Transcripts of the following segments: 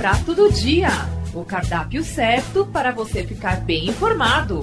Prato do Dia o cardápio certo para você ficar bem informado.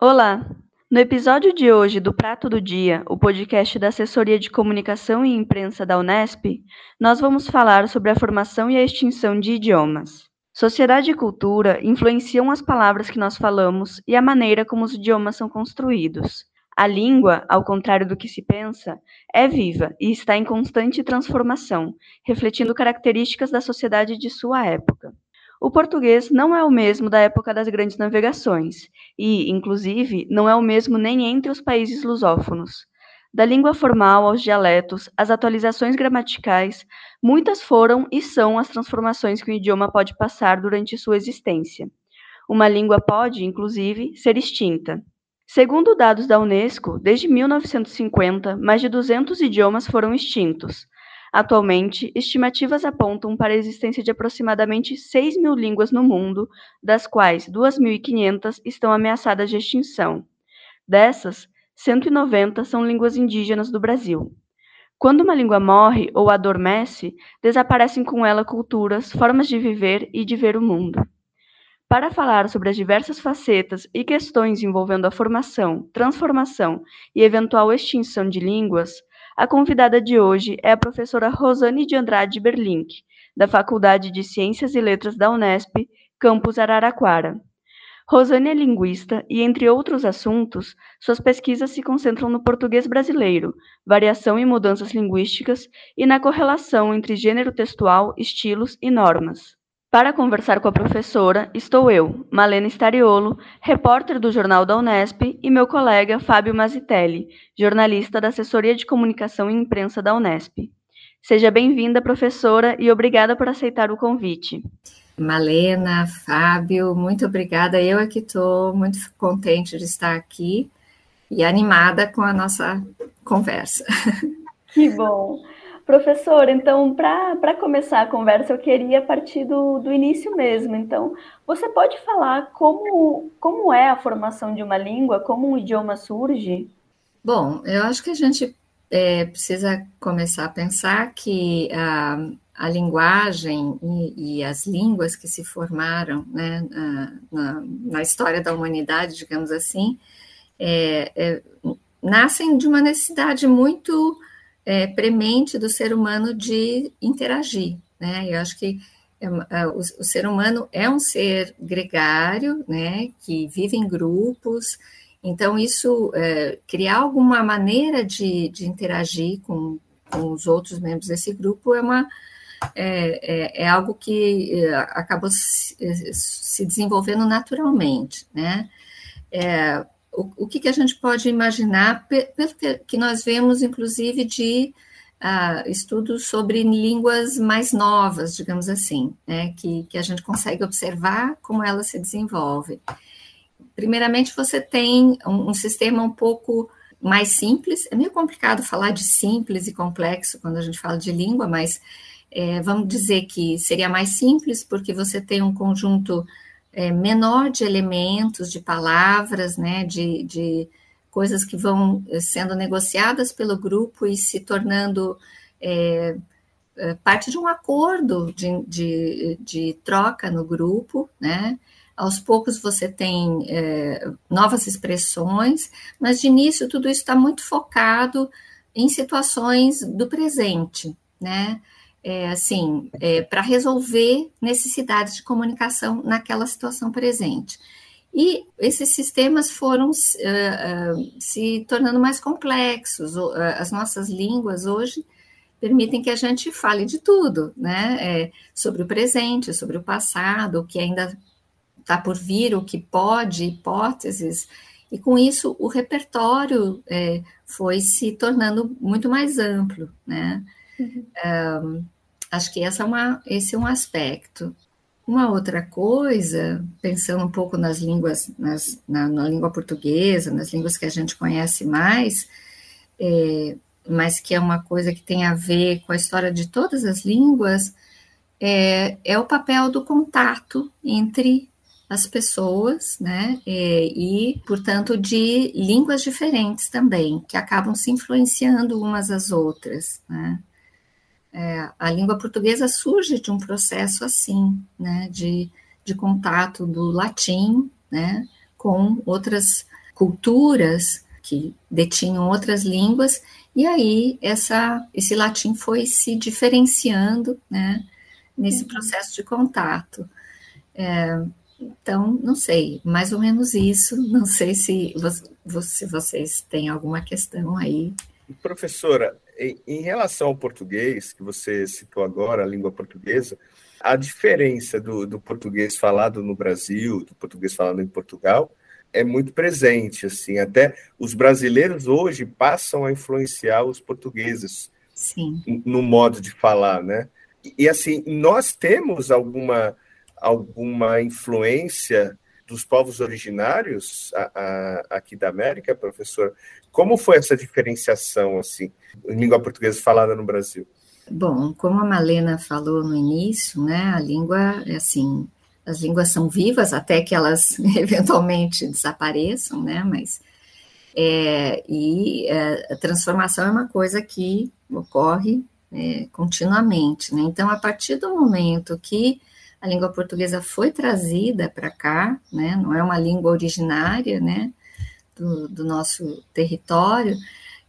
Olá! No episódio de hoje do Prato do Dia, o podcast da Assessoria de Comunicação e Imprensa da Unesp, nós vamos falar sobre a formação e a extinção de idiomas. Sociedade e cultura influenciam as palavras que nós falamos e a maneira como os idiomas são construídos. A língua, ao contrário do que se pensa, é viva e está em constante transformação, refletindo características da sociedade de sua época. O português não é o mesmo da época das grandes navegações e, inclusive, não é o mesmo nem entre os países lusófonos. Da língua formal aos dialetos, às atualizações gramaticais, muitas foram e são as transformações que o idioma pode passar durante sua existência. Uma língua pode, inclusive, ser extinta. Segundo dados da Unesco, desde 1950, mais de 200 idiomas foram extintos. Atualmente, estimativas apontam para a existência de aproximadamente 6 mil línguas no mundo, das quais 2.500 estão ameaçadas de extinção. Dessas, 190 são línguas indígenas do Brasil. Quando uma língua morre ou adormece, desaparecem com ela culturas, formas de viver e de ver o mundo. Para falar sobre as diversas facetas e questões envolvendo a formação, transformação e eventual extinção de línguas, a convidada de hoje é a professora Rosane de Andrade Berlink, da Faculdade de Ciências e Letras da Unesp, campus Araraquara. Rosane é linguista e, entre outros assuntos, suas pesquisas se concentram no português brasileiro, variação e mudanças linguísticas e na correlação entre gênero textual, estilos e normas. Para conversar com a professora, estou eu, Malena Stariolo, repórter do Jornal da Unesp, e meu colega Fábio Mazitelli, jornalista da Assessoria de Comunicação e Imprensa da Unesp. Seja bem-vinda, professora, e obrigada por aceitar o convite. Malena, Fábio, muito obrigada. Eu aqui estou muito contente de estar aqui e animada com a nossa conversa. Que bom. Professor, então, para começar a conversa, eu queria partir do, do início mesmo. Então, você pode falar como, como é a formação de uma língua, como um idioma surge? Bom, eu acho que a gente é, precisa começar a pensar que a, a linguagem e, e, as línguas que se formaram né, na, na, história da humanidade, digamos assim, é, é, nascem de uma necessidade muito é, premente do ser humano de interagir. Né? Eu acho que é, é, o, o, ser humano é um ser gregário, né, que vive em grupos, então isso, é, criar alguma maneira de, de interagir com, com os outros membros desse grupo é uma é, é, é algo que é, acabou se, se, desenvolvendo naturalmente, né? É, o, o que, que, a gente pode imaginar, pelo que, nós vemos, inclusive, de uh, estudos sobre línguas mais novas, digamos assim, né? que, que a gente consegue observar como ela se desenvolve. Primeiramente, você tem um, um sistema um pouco mais simples, é meio complicado falar de simples e complexo quando a gente fala de língua, mas é, vamos dizer que seria mais simples porque você tem um conjunto é, menor de elementos, de palavras, né, de, de coisas que vão é, sendo negociadas pelo grupo e se tornando é, é, parte de um acordo de, de, de, troca no grupo, né? Aos poucos você tem é, novas expressões, mas de início tudo isso está muito focado em situações do presente, né? É, assim, é, para resolver necessidades de comunicação naquela situação presente. E esses sistemas foram uh, uh, se tornando mais complexos. Uh, as nossas línguas hoje permitem que a gente fale de tudo, né? É, sobre o presente, sobre o passado, o que ainda está por vir, o que pode, hipóteses. E com isso, o repertório é, foi se tornando muito mais amplo, né? Uhum. Um, Acho que essa é uma, esse é um aspecto. Uma outra coisa, pensando um pouco nas línguas, nas, na, na, língua portuguesa, nas línguas que a gente conhece mais, é, mas que é uma coisa que tem a ver com a história de todas as línguas, é, é o papel do contato entre as pessoas, né? E, e, portanto, de línguas diferentes também, que acabam se influenciando umas às outras, né? É, a língua portuguesa surge de um processo assim, né? De, de contato do latim, né? Com outras culturas que detinham outras línguas, e aí essa, esse latim foi se diferenciando, né? Nesse uhum. processo de contato. É, então, não sei, mais ou menos isso. Não sei se você, vocês têm alguma questão aí. Professora, em relação ao português, que você citou agora, a língua portuguesa, a diferença do, do português falado no Brasil, do português falado em Portugal, é muito presente. Assim, até os brasileiros hoje passam a influenciar os portugueses Sim. no modo de falar, né? E, e assim, nós temos alguma alguma influência dos povos originários a, a, aqui da América, professor? Como foi essa diferenciação, assim, em língua portuguesa falada no Brasil? Bom, como a Malena falou no início, né, a língua, é assim, as línguas são vivas até que elas eventualmente desapareçam, né, mas, é, e é, a transformação é uma coisa que ocorre é, continuamente, né, então, a partir do momento que a língua portuguesa foi trazida para cá, né, não é uma língua originária, né, do, do nosso território,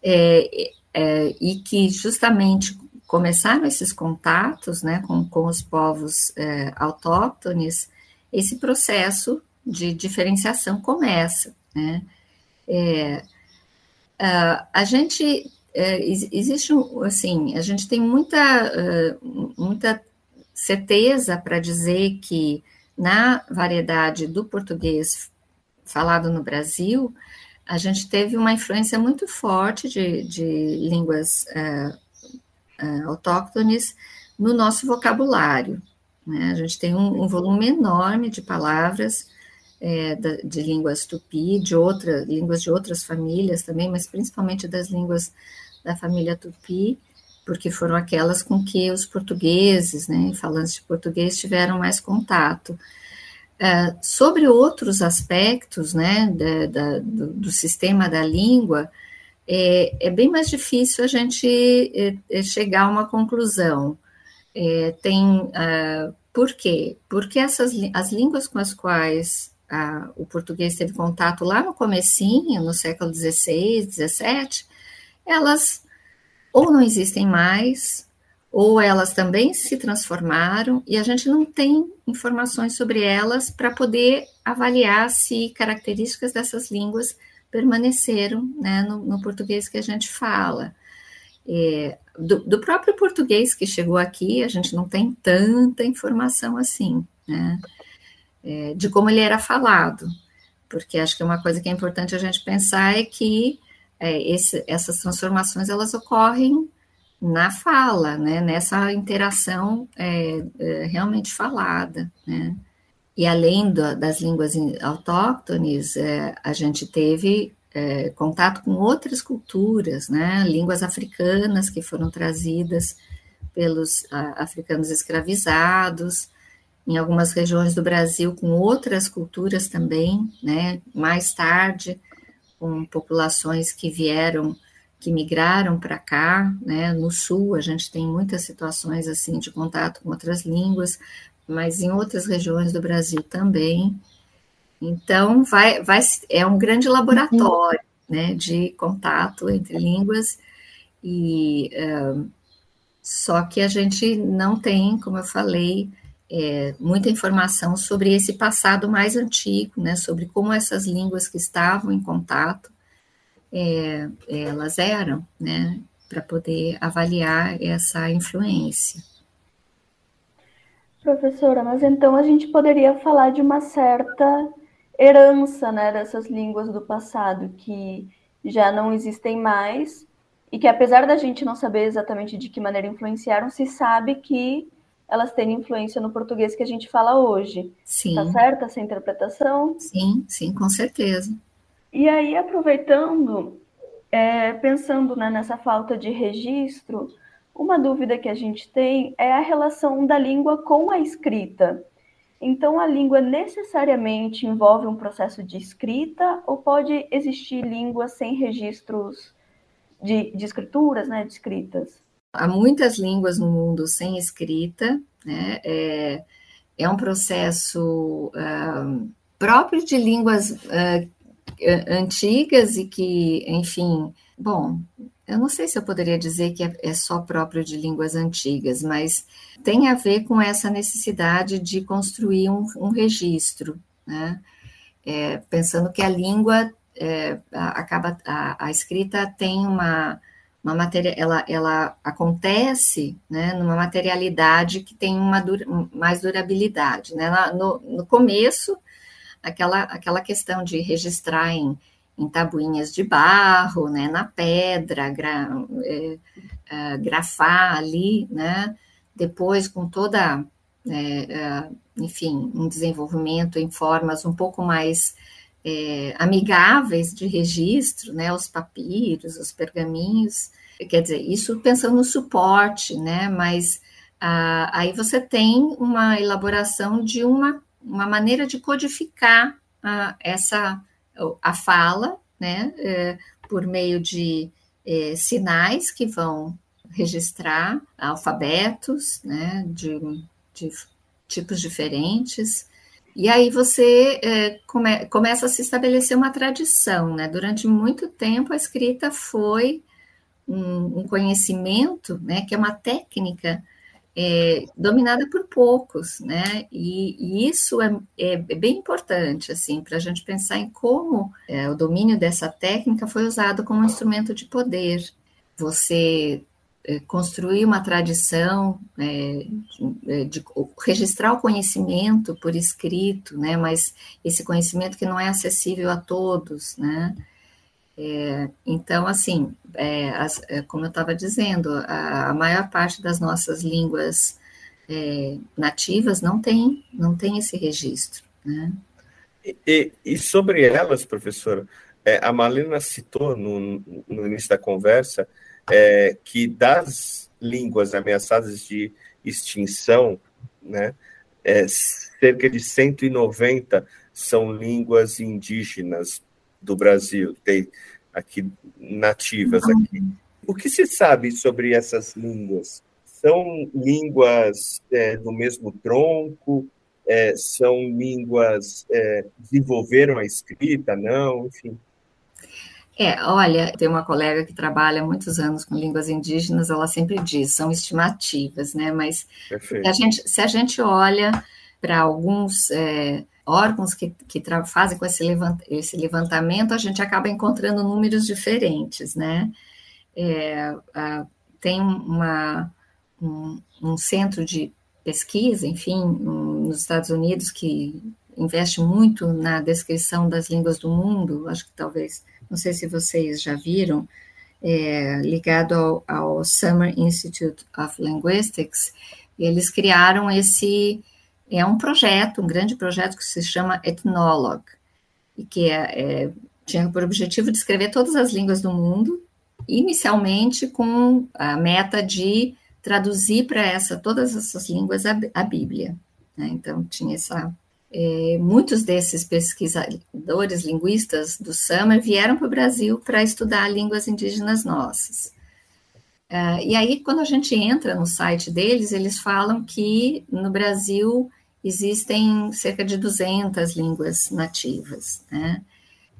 é, é, e que justamente começaram esses contatos, né, com, com os povos é, autóctones, esse processo de diferenciação começa, né, é, a, gente é, existe assim a gente tem muita muita certeza para dizer que na variedade do português falado no Brasil, a gente teve uma influência muito forte de, de línguas uh, uh, autóctones no nosso vocabulário. Né? A gente tem um, um volume enorme de palavras é, de línguas tupi, de outras línguas de outras famílias também, mas principalmente das línguas da família tupi, porque foram aquelas com que os portugueses, né, falantes de português, tiveram mais contato. Uh, sobre outros aspectos né, da, da, do, do, sistema da língua, é, é, bem mais difícil a gente é, é chegar a uma conclusão. É, tem uh, por quê? Porque essas as línguas com as quais uh, o português teve contato lá no comecinho, no século XVI, XVII, elas ou não existem mais, ou elas também se transformaram e a gente não tem informações sobre elas para poder avaliar se características dessas línguas permaneceram né, no, no, português que a gente fala. É, do, do, próprio português que chegou aqui, a gente não tem tanta informação assim, né, é, de como ele era falado, porque acho que uma coisa que é importante a gente pensar é que é, esse, essas transformações elas ocorrem na fala, né, nessa interação é, é, realmente falada, né. E além do, das línguas autóctones, é, a gente teve é, contato com outras culturas, né, línguas africanas que foram trazidas pelos a, africanos escravizados, em algumas regiões do Brasil com outras culturas também, né, mais tarde com populações que vieram, que migraram para cá, né? No sul a gente tem muitas situações assim de contato com outras línguas, mas em outras regiões do Brasil também. Então vai, vai é um grande laboratório, né? De contato entre línguas e uh, só que a gente não tem, como eu falei, é, muita informação sobre esse passado mais antigo, né, sobre como essas línguas que estavam em contato, é, elas eram, né, para poder avaliar essa influência. Professora, mas então a gente poderia falar de uma certa herança, né, dessas línguas do passado que já não existem mais e que apesar da gente não saber exatamente de que maneira influenciaram, se sabe que elas têm influência no português que a gente fala hoje. Sim. Tá certa essa interpretação? Sim, sim, com certeza. E aí, aproveitando, é, pensando né, nessa falta de registro, uma dúvida que a gente tem é a relação da língua com a escrita. Então, a língua necessariamente envolve um processo de escrita ou pode existir língua sem registros de, de escrituras, né, de escritas? Há muitas línguas no mundo sem escrita, né? É, é um processo uh, próprio de línguas uh, antigas e que, enfim, bom, eu não sei se eu poderia dizer que é, é só próprio de línguas antigas, mas tem a ver com essa necessidade de construir um, um registro, né? É, pensando que a língua é, acaba a, a, escrita tem uma uma matéria ela, ela acontece né, numa materialidade que tem uma dura, mais durabilidade né? no, no começo aquela aquela questão de registrar em em tabuinhas de barro, né, na pedra, gra, é, é, grafar ali, né, depois com toda, é, é enfim, um desenvolvimento em formas um pouco mais é, amigáveis de registro, né, os papiros, os pergaminhos, quer dizer, isso pensando no suporte, né, mas ah, aí você tem uma elaboração de uma, uma maneira de codificar ah, essa a fala, né, é, por meio de é, sinais que vão registrar alfabetos, né, de, de tipos diferentes. E aí você é, come, começa a se estabelecer uma tradição, né? Durante muito tempo a escrita foi um, um conhecimento, né, que é uma técnica é, dominada por poucos, né? E, e isso é, é, é, bem importante, assim, para a gente pensar em como é, o domínio dessa técnica foi usado como instrumento de poder. Você construir uma tradição, é, de, de, registrar o conhecimento por escrito, né? Mas esse conhecimento que não é acessível a todos, né? É, então, assim, é, as, é, como eu estava dizendo, a, a, maior parte das nossas línguas é, nativas não tem, não tem esse registro. Né? E, e, sobre elas, professora, é, a Malena citou no, no início da conversa é, que das línguas ameaçadas de extinção, né, cerca de 190 são línguas indígenas do Brasil, tem aqui nativas aqui. O que se sabe sobre essas línguas? São línguas é, do mesmo tronco? É, são línguas é, desenvolveram a escrita? Não, enfim. É, olha, tem uma colega que trabalha muitos anos com línguas indígenas, ela sempre diz, são estimativas, né? Mas se a, gente, se a gente olha para alguns é, órgãos que, que fazem com esse, levant, esse levantamento, a gente acaba encontrando números diferentes, né? É, a, tem uma, um, um, centro de pesquisa, enfim, um, nos Estados Unidos que investe muito na descrição das línguas do mundo, acho que talvez, não sei se vocês já viram, é, ligado ao, ao Summer Institute of Linguistics, eles criaram esse é um projeto, um grande projeto que se chama Ethnologue, e que é, é, tinha por objetivo descrever todas as línguas do mundo, inicialmente com a meta de traduzir para essa todas essas línguas a, a Bíblia. Né? Então tinha essa é, muitos desses pesquisadores linguistas do Summer vieram para o Brasil para estudar línguas indígenas nossas. Uh, e aí, quando a gente entra no site deles, eles falam que no Brasil existem cerca de 200 línguas nativas. Né?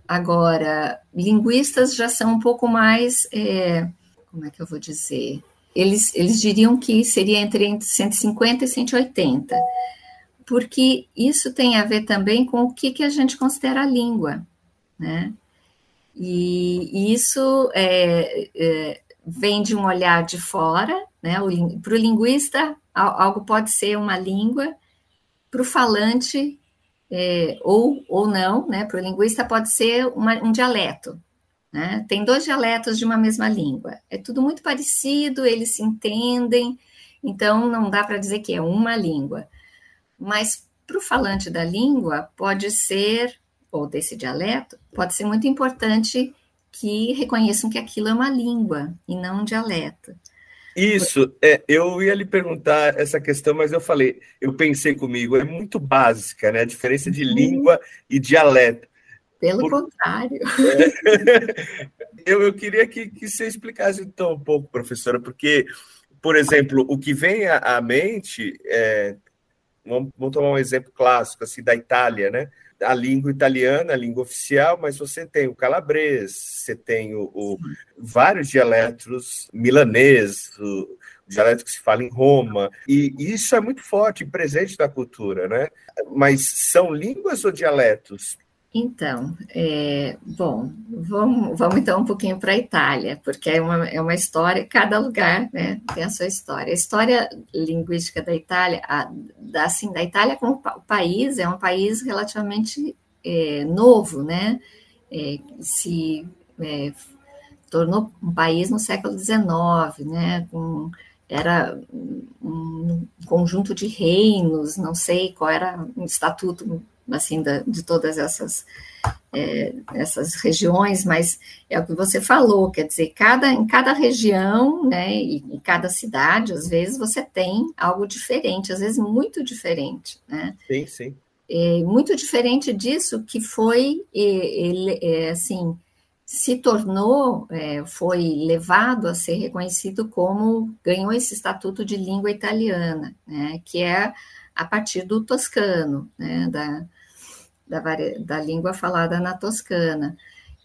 Agora, linguistas já são um pouco mais, é, como é que eu vou dizer? Eles, eles diriam que seria entre 150 e 180, porque isso tem a ver também com o que, que a gente considera língua, né? E, isso é, é, vem de um olhar de fora, né? Para o linguista, algo pode ser uma língua, para o falante, é, ou, ou não, né, para o linguista pode ser uma, um dialeto. Né? Tem dois dialetos de uma mesma língua. É tudo muito parecido, eles se entendem, então não dá para dizer que é uma língua. Mas para o falante da língua, pode ser, ou desse dialeto, pode ser muito importante que reconheçam que aquilo é uma língua e não um dialeto. Isso, é, eu ia lhe perguntar essa questão, mas eu falei, eu pensei comigo, é muito básica, né? A diferença de uhum. língua e dialeto. Pelo Por... contrário. É, eu, eu queria que, que você explicasse então um pouco, professora, porque, por exemplo, o que vem à, à mente, é, vamos, vamos tomar um exemplo clássico assim da Itália, né? a língua italiana, a língua oficial, mas você tem o calabrês, você tem o, o vários dialetos milanês, o dialeto que se fala em Roma, e isso é muito forte, presente na cultura, né? Mas são línguas ou dialetos? Então, é, bom, vamos, vamos então um pouquinho para a Itália, porque é uma, é uma história, cada lugar né, tem a sua história. A história linguística da Itália, a, da, assim, da Itália como país, é um país relativamente é, novo, né? É, se é, tornou um país no século XIX, né? Com, era um conjunto de reinos, não sei qual era o estatuto assim, da, de todas essas, é, essas regiões, mas é o que você falou, quer dizer, cada, em cada região, né, e em cada cidade, às vezes você tem algo diferente, às vezes muito diferente, né? Sim, sim. É, muito diferente disso que foi, ele, é, assim, se tornou, é, foi levado a ser reconhecido como, ganhou esse estatuto de língua italiana, né, que é a partir do toscano, né, da, da, da língua falada na Toscana.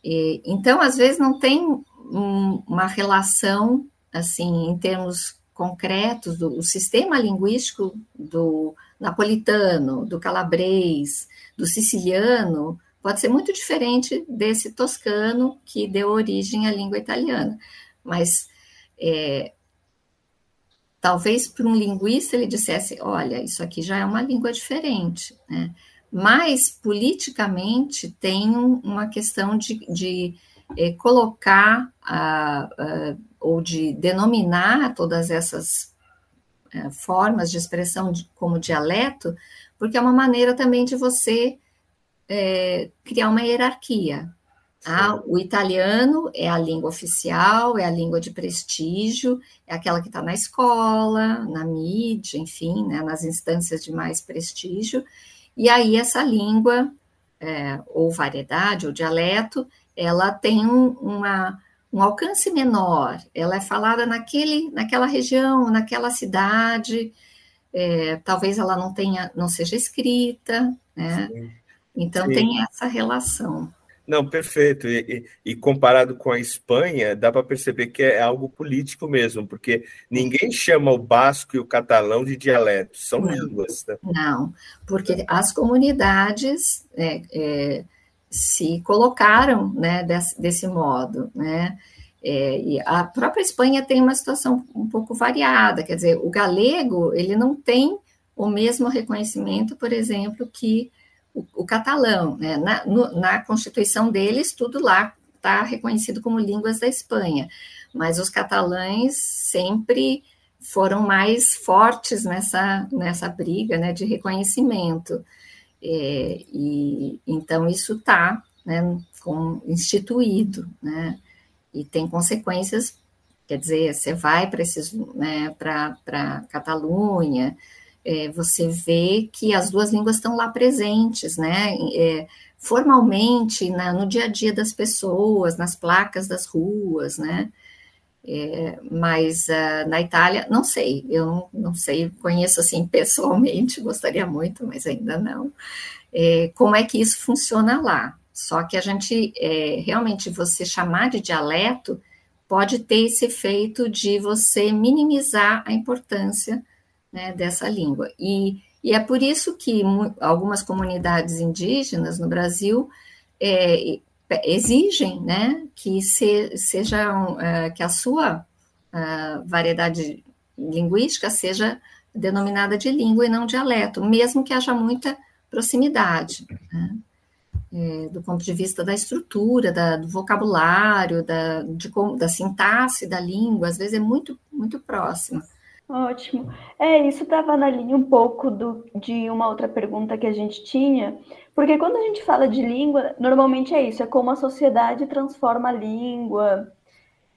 E, então, às vezes, não tem um, uma relação, assim, em termos concretos, do o sistema linguístico do napolitano, do calabrês, do siciliano, pode ser muito diferente desse toscano que deu origem à língua italiana. Mas é, talvez para um linguista ele dissesse: olha, isso aqui já é uma língua diferente. Né? Mas politicamente tem uma questão de, de é, colocar ou de denominar todas essas é, formas de expressão de, como dialeto, porque é uma maneira também de você é, criar uma hierarquia. Ah, o italiano é a língua oficial, é a língua de prestígio, é aquela que está na escola, na mídia, enfim, né, nas instâncias de mais prestígio, e aí essa língua, é, ou variedade, ou dialeto, ela tem um, uma, um alcance menor, ela é falada naquele, naquela região, naquela cidade, é, talvez ela não tenha, não seja escrita, né? Sim. Então Sim. tem essa relação. Não, perfeito. E, e, comparado com a Espanha, dá para perceber que é algo político mesmo, porque ninguém chama o basco e o catalão de dialetos, são línguas. Né? Não, porque as comunidades é, é, se colocaram né, desse, desse modo, né? É, e a própria Espanha tem uma situação um pouco variada, quer dizer, o galego ele não tem o mesmo reconhecimento, por exemplo, que o, o catalão. Né? Na, no, na Constituição deles, tudo lá está reconhecido como línguas da Espanha, mas os catalães sempre foram mais fortes nessa, nessa briga né, de reconhecimento. É, e então isso está né, instituído, né, e tem consequências. Quer dizer, você vai para né, para Catalunha, é, você vê que as duas línguas estão lá presentes, né? É, formalmente, na, no dia a dia das pessoas, nas placas das ruas, né? É, mas uh, na Itália, não sei, eu não, não, sei, conheço assim pessoalmente, gostaria muito, mas ainda não. É, como é que isso funciona lá? Só que a gente, é, realmente, você chamar de dialeto pode ter esse efeito de você minimizar a importância né, dessa língua. E, e é por isso que algumas comunidades indígenas no Brasil é, exigem né, que se, é, que a sua a variedade linguística seja denominada de língua e não dialeto, mesmo que haja muita proximidade. Né? É, do ponto de vista da estrutura, da, do vocabulário, da, de, da sintaxe da língua, às vezes é muito, muito próxima. Ótimo. É, isso estava na linha um pouco do, de uma outra pergunta que a gente tinha, porque quando a gente fala de língua, normalmente é isso, é como a sociedade transforma a língua.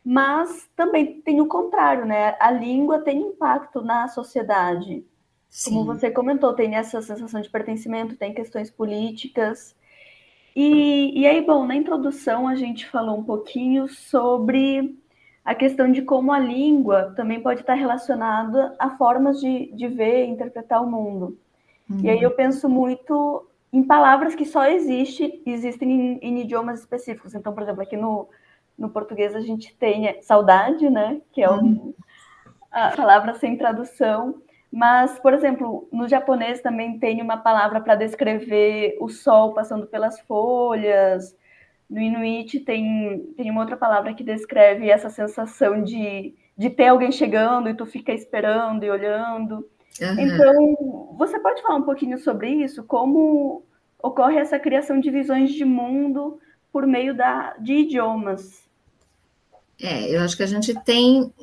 mas também tem o contrário, né? A língua tem impacto na sociedade. Sim. Como você comentou, tem essa sensação de pertencimento, tem questões políticas. E, e aí, bom, na introdução a gente falou um pouquinho sobre a questão de como a língua também pode estar relacionada a formas de, de ver e interpretar o mundo. Uhum. E aí eu penso muito em palavras que só existe, existem em, em idiomas específicos. Então, por exemplo, aqui no, no português a gente tem saudade, né? Que é um, a palavra sem tradução. Mas, por exemplo, no japonês também tem uma palavra para descrever o sol passando pelas folhas. No Inuit tem, tem uma outra palavra que descreve essa sensação de, de ter alguém chegando e tu fica esperando e olhando. Uhum. Então, você pode falar um pouquinho sobre isso? Como ocorre essa criação de visões de mundo por meio da, de idiomas? É, eu acho que a gente tem,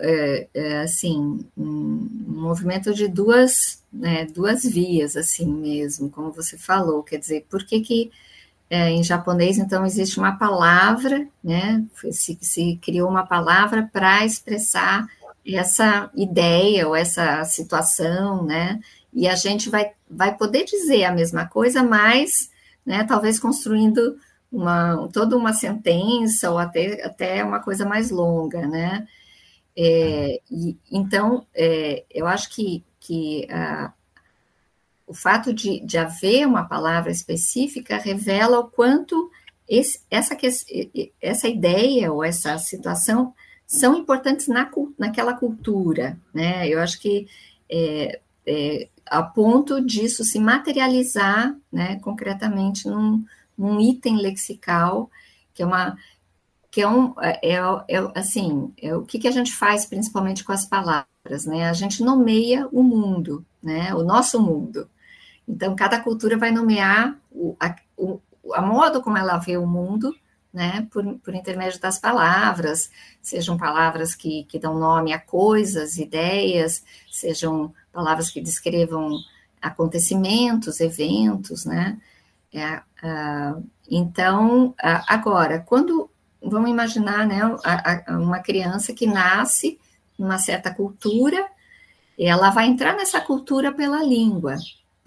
é, é, assim, um movimento de duas, né, duas vias, assim mesmo, como você falou, quer dizer, por que que é, em japonês, então, existe uma palavra, né, se, se criou uma palavra para expressar essa ideia ou essa situação, né, e a gente vai, vai poder dizer a mesma coisa, mas, né, talvez construindo uma, toda uma sentença ou até, até uma coisa mais longa, né? É, e, então, é, eu acho que, que a, o fato de, de haver uma palavra específica revela o quanto esse, essa, essa ideia ou essa situação são importantes na, naquela cultura, né? Eu acho que é, é, a ponto disso se materializar, né, concretamente num, um item lexical, que é uma que é um é, é, é assim, é, o que, que a gente faz principalmente com as palavras, né? A gente nomeia o mundo, né? O nosso mundo. Então, cada cultura vai nomear o, a, o, a modo como ela vê o mundo, né? Por, por intermédio das palavras, sejam palavras que, que dão nome a coisas, ideias, sejam palavras que descrevam acontecimentos, eventos, né? É, uh, então, uh, agora, quando vamos imaginar né, a, a, uma criança que nasce numa certa cultura, ela vai entrar nessa cultura pela língua,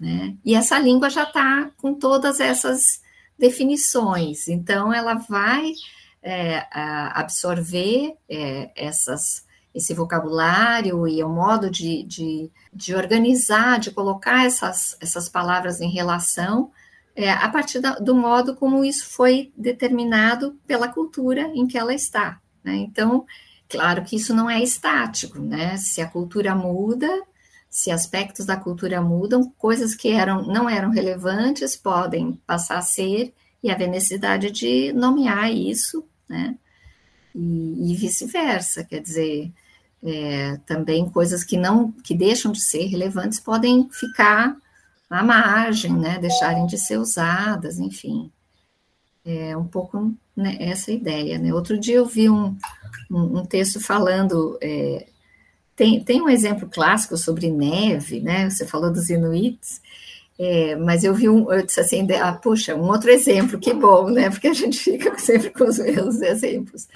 né? E essa língua já está com todas essas definições, então ela vai é, absorver é, essas, esse vocabulário e o modo de, de, de organizar, de colocar essas, essas palavras em relação é, a partir da, do modo como isso foi determinado pela cultura em que ela está. Né? Então, claro que isso não é estático, né? Se a cultura muda, se aspectos da cultura mudam, coisas que eram, não eram relevantes podem passar a ser e haver necessidade de nomear isso, né? E, e vice-versa, quer dizer, é, também coisas que não, que deixam de ser relevantes podem ficar à margem, né, deixarem de ser usadas, enfim. É um pouco né, essa ideia. Né? Outro dia eu vi um, um, um texto falando. É, tem, tem um exemplo clássico sobre neve, né? Você falou dos Inuits, é, mas eu vi um, eu disse assim, ah, puxa, um outro exemplo, que bom, né? Porque a gente fica sempre com os mesmos exemplos,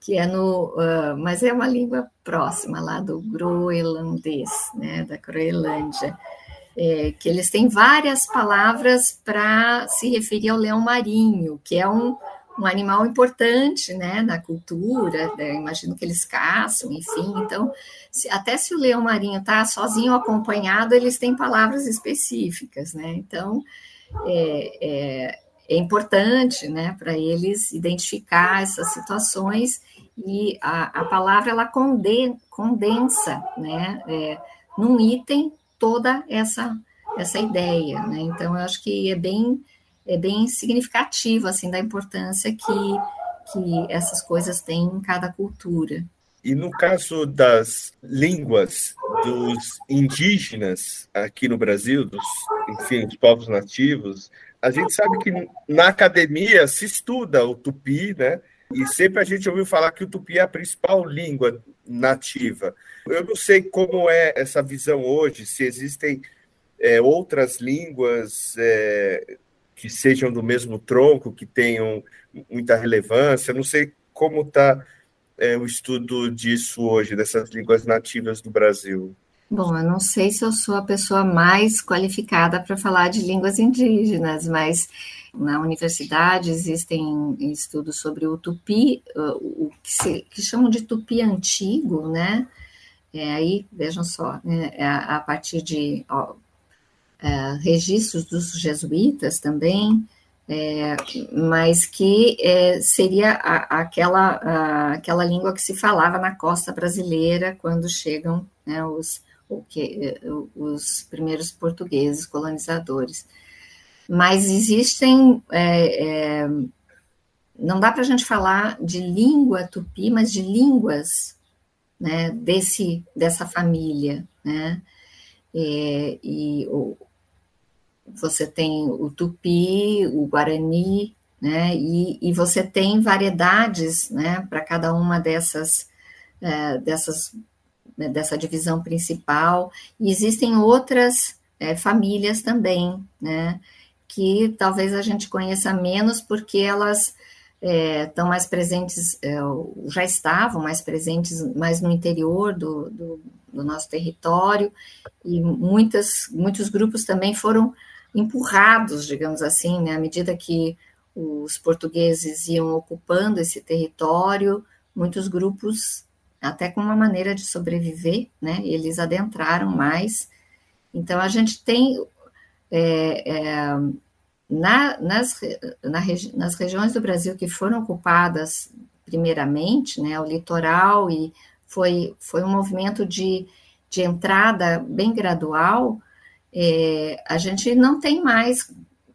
que é no, uh, mas é uma língua próxima lá do groenlandês, né? Da Groenlândia é, que eles têm várias palavras para se referir ao leão marinho, que é um, um animal importante né, na cultura, né, imagino que eles caçam, enfim. Então, se, até se o leão marinho está sozinho ou acompanhado, eles têm palavras específicas, né? Então, é, é, é importante né, para eles identificar essas situações e a, a palavra ela condensa, né, é, num item toda essa essa ideia, né? Então eu acho que é bem é bem significativo assim da importância que que essas coisas têm em cada cultura. E no caso das línguas dos indígenas aqui no Brasil, dos, enfim, dos povos nativos, a gente sabe que na academia se estuda o tupi, né? E sempre a gente ouviu falar que o tupi é a principal língua nativa. Eu não sei como é essa visão hoje, se existem é, outras línguas é, que sejam do mesmo tronco, que tenham muita relevância, não sei como está é o estudo disso hoje, dessas línguas nativas do Brasil? Bom, eu não sei se eu sou a pessoa mais qualificada para falar de línguas indígenas, mas na universidade existem estudos sobre o tupi, o que, se, que chamam de tupi antigo, né? É, aí, vejam só, né, é a, a, partir de ó, é, registros dos jesuítas também, é, mas que é, seria a, aquela, a, aquela língua que se falava na costa brasileira quando chegam né, os, que, os primeiros portugueses colonizadores. Mas existem. É, é, não dá para a gente falar de língua tupi, mas de línguas né, desse, dessa família. Né? É, e você tem o tupi, o guarani, né, e, e você tem variedades né, para cada uma dessas, é, dessas né, dessa divisão principal, e existem outras é, famílias também, né, que talvez a gente conheça menos porque elas estão é, mais presentes, é, já estavam mais presentes mais no interior do, do, do, nosso território, e muitas, muitos grupos também foram empurrados, digamos assim, né, à medida que os portugueses iam ocupando esse território, muitos grupos até com uma maneira de sobreviver, né? Eles adentraram mais. Então, a gente tem é, é, na, nas, na regi nas regiões do Brasil que foram ocupadas primeiramente, né, o litoral, e foi, foi um movimento de, de entrada bem gradual, é, a gente não tem mais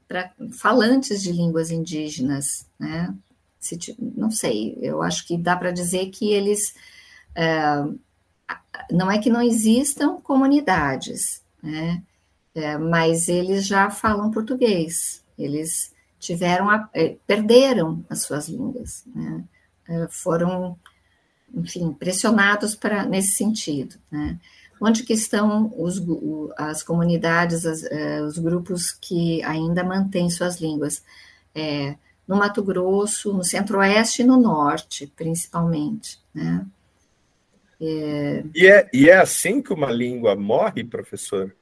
pra, falantes de línguas indígenas, né? Se, não sei, eu acho que dá para dizer que eles é, não é que não existam comunidades, né? É, mas eles já falam português, eles tiveram, a, é, perderam as suas línguas, né? É, foram, enfim, pressionados para nesse sentido, né? Onde que estão os, as comunidades, as, é, os grupos que ainda mantêm suas línguas? É, no Mato Grosso, no Centro-Oeste e no Norte, principalmente, né? É... E, é, e é assim que uma língua morre, professor?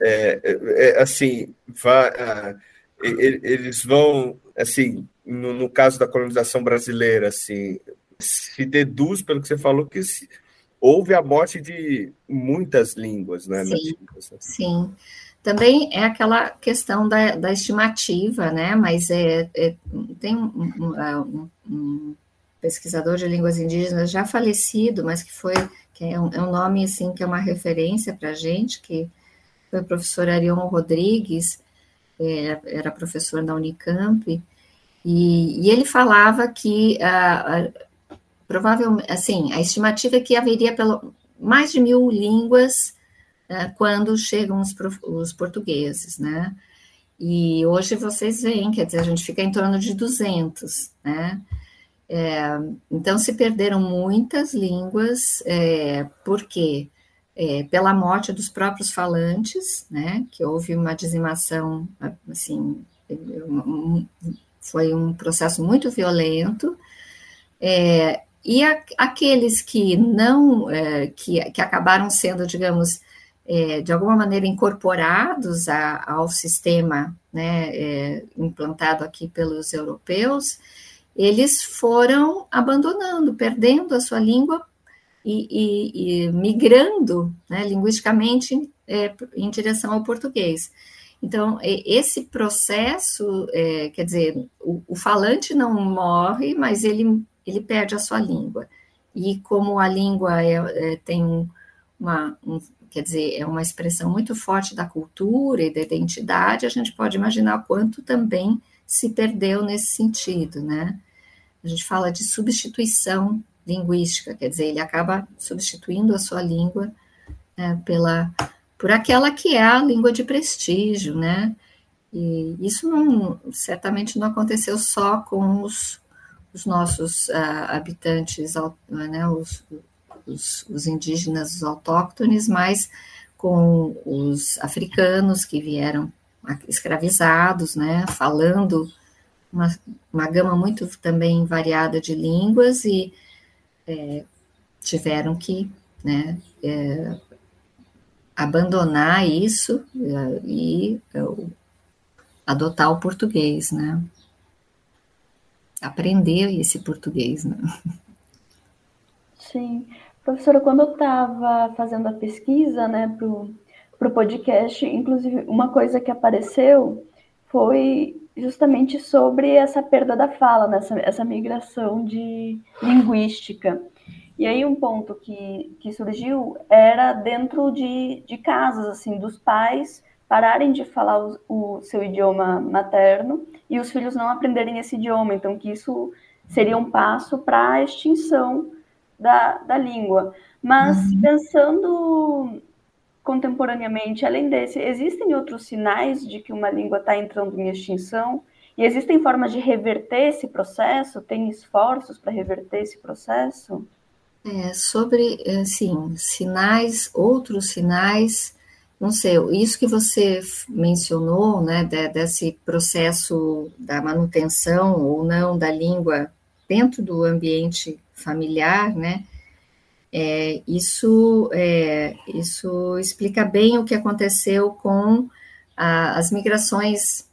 É, é, é assim, uh, eles vão, assim, no, no, caso da colonização brasileira, assim, se deduz pelo que você falou que se, houve a morte de muitas línguas, né? Sim, né? sim. Também é aquela questão da, da estimativa, né? Mas é, é tem um, um, um pesquisador de línguas indígenas já falecido, mas que foi que é um, é um nome assim que é uma referência para a gente, que foi o professor Arion Rodrigues, é, era professor da Unicamp, e, e ele falava que provavelmente, assim, a estimativa é que haveria pelo, mais de mil línguas é, quando chegam os, os portugueses, né? E hoje vocês veem, quer dizer, a gente fica em torno de 200, né? É, então, se perderam muitas línguas, é, por quê? É, pela morte dos próprios falantes, né, que houve uma dizimação, assim, foi um processo muito violento, é, e a, aqueles que não, é, que, que acabaram sendo, digamos, é, de alguma maneira incorporados a, ao sistema né, é, implantado aqui pelos europeus, eles foram abandonando, perdendo a sua língua e, e, e migrando né, linguisticamente é, em direção ao português. Então, esse processo, é, quer dizer, o, o, falante não morre, mas ele, ele perde a sua língua. E como a língua é, é, tem uma, um, quer dizer, é uma expressão muito forte da cultura e da identidade, a gente pode imaginar quanto também se perdeu nesse sentido, né? A gente fala de substituição linguística, quer dizer, ele acaba substituindo a sua língua né, pela por aquela que é a língua de prestígio, né? E isso não, certamente não aconteceu só com os, os nossos uh, habitantes, né, os, os, os indígenas os autóctones, mas com os africanos que vieram escravizados, né, falando uma, uma gama muito também variada de línguas e é, tiveram que né, é, abandonar isso é, e é, adotar o português, né? Aprender esse português, né? Sim. Professora, quando eu estava fazendo a pesquisa, né, para o podcast, inclusive uma coisa que apareceu foi justamente sobre essa perda da fala, né, essa, essa migração de linguística. E aí um ponto que, que surgiu era dentro de, de casas, assim, dos pais pararem de falar o, o seu idioma materno e os filhos não aprenderem esse idioma. Então, que isso seria um passo para a extinção da, da língua. Mas uhum. pensando contemporaneamente, além desse, existem outros sinais de que uma língua está entrando em extinção? E existem formas de reverter esse processo? Tem esforços para reverter esse processo? É, sobre, assim, sinais, outros sinais, não sei, isso que você mencionou, né, de, desse processo da manutenção ou não da língua dentro do ambiente familiar, né, é, isso, é, isso explica bem o que aconteceu com a, as migrações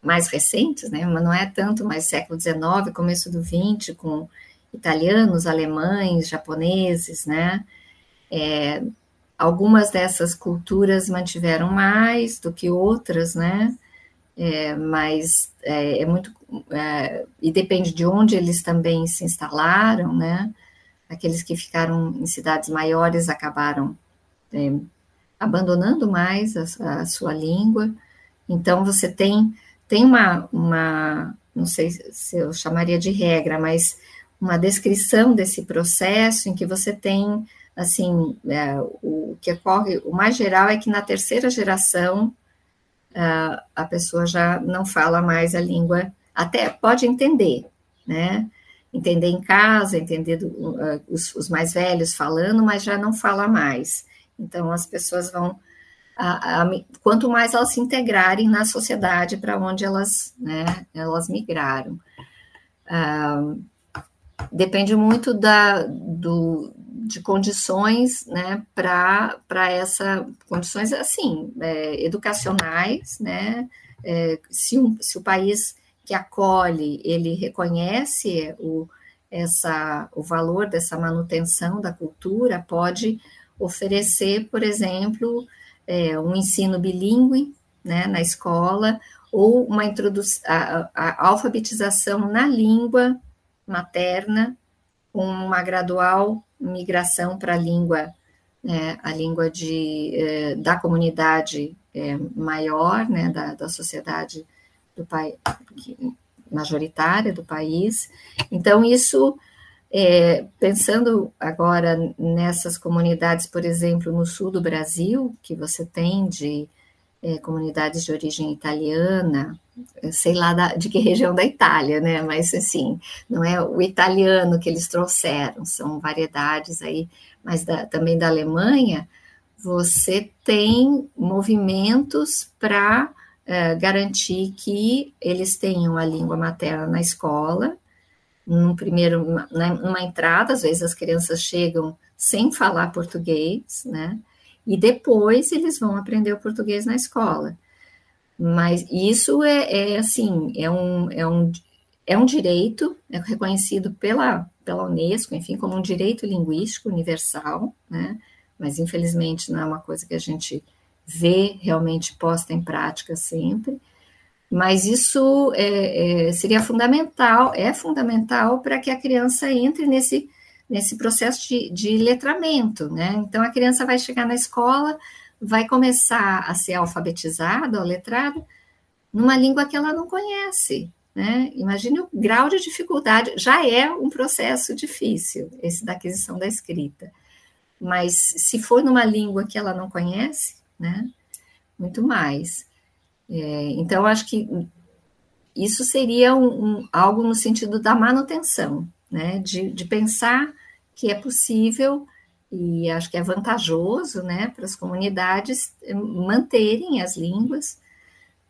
mais recentes, né, mas não é tanto mais século XIX, começo do XX, com italianos, alemães, japoneses, né? É, algumas dessas culturas mantiveram mais do que outras, né? É, mas é, é muito é, e depende de onde eles também se instalaram, né? Aqueles que ficaram em cidades maiores acabaram é, abandonando mais a, a, sua língua. Então você tem tem uma, uma não sei se eu chamaria de regra, mas uma descrição desse processo em que você tem, assim, é, o que ocorre, o mais geral é que na terceira geração uh, a pessoa já não fala mais a língua, até pode entender, né? Entender em casa, entender do, uh, os, os, mais velhos falando, mas já não fala mais. Então as pessoas vão, a, a, quanto mais elas se integrarem na sociedade para onde elas, né, elas migraram. Uh, depende muito da, do, de condições, né, para essa, condições, assim, é, educacionais, né, é, se, um, se o país que acolhe, ele reconhece o, essa, o valor dessa manutenção da cultura, pode oferecer, por exemplo, é, um ensino bilíngue, né, na escola, ou uma introdução, a, a alfabetização na língua materna, uma gradual migração para a língua, né, a língua de, eh, da comunidade eh, maior, né, da, da sociedade do país, majoritária do país. Então, isso, é, pensando agora nessas comunidades, por exemplo, no sul do Brasil, que você tem de é, comunidades de origem italiana, sei lá da, de que região da Itália, né? Mas assim, não é o italiano que eles trouxeram, são variedades aí, mas da, também da Alemanha, você tem movimentos para é, garantir que eles tenham a língua materna na escola, num primeiro, numa entrada, às vezes as crianças chegam sem falar português, né? E depois eles vão aprender o português na escola. Mas isso é, é assim, é um, é, um, é um direito é reconhecido pela, pela Unesco, enfim, como um direito linguístico universal, né? mas infelizmente não é uma coisa que a gente vê realmente posta em prática sempre. Mas isso é, é, seria fundamental, é fundamental para que a criança entre nesse nesse processo de, de letramento, né? Então a criança vai chegar na escola, vai começar a ser alfabetizada ou letrada numa língua que ela não conhece, né? Imagine o grau de dificuldade, já é um processo difícil, esse da aquisição da escrita. Mas se for numa língua que ela não conhece, né? Muito mais. É, então, acho que isso seria um, um, algo no sentido da manutenção, né, de, de pensar que é possível e acho que é vantajoso né, para as comunidades manterem as línguas.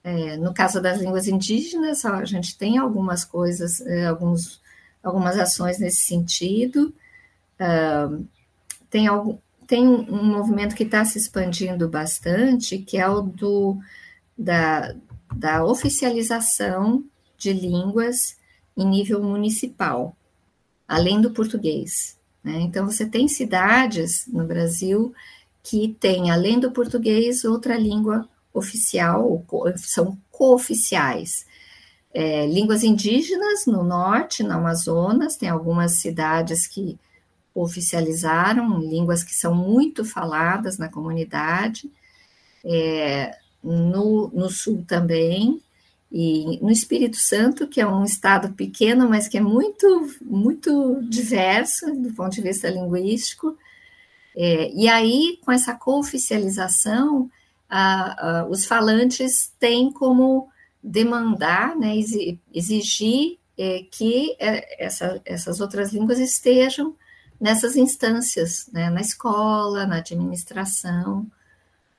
É, no caso das línguas indígenas, a gente tem algumas coisas, é, alguns, algumas ações nesse sentido, uh, tem, algum, tem um movimento que está se expandindo bastante, que é o do, da, da oficialização de línguas em nível municipal, além do português. Né? Então, você tem cidades no Brasil que têm, além do português, outra língua oficial, são cooficiais. É, línguas indígenas no norte, no Amazonas, tem algumas cidades que oficializaram línguas que são muito faladas na comunidade, é, no, no sul também, e no Espírito Santo, que é um estado pequeno, mas que é muito, muito diverso do ponto de vista linguístico. É, e aí, com essa cooficialização, a, a, os falantes têm como demandar, né, exigir é, que é, essa, essas outras línguas estejam nessas instâncias, né, na escola, na administração.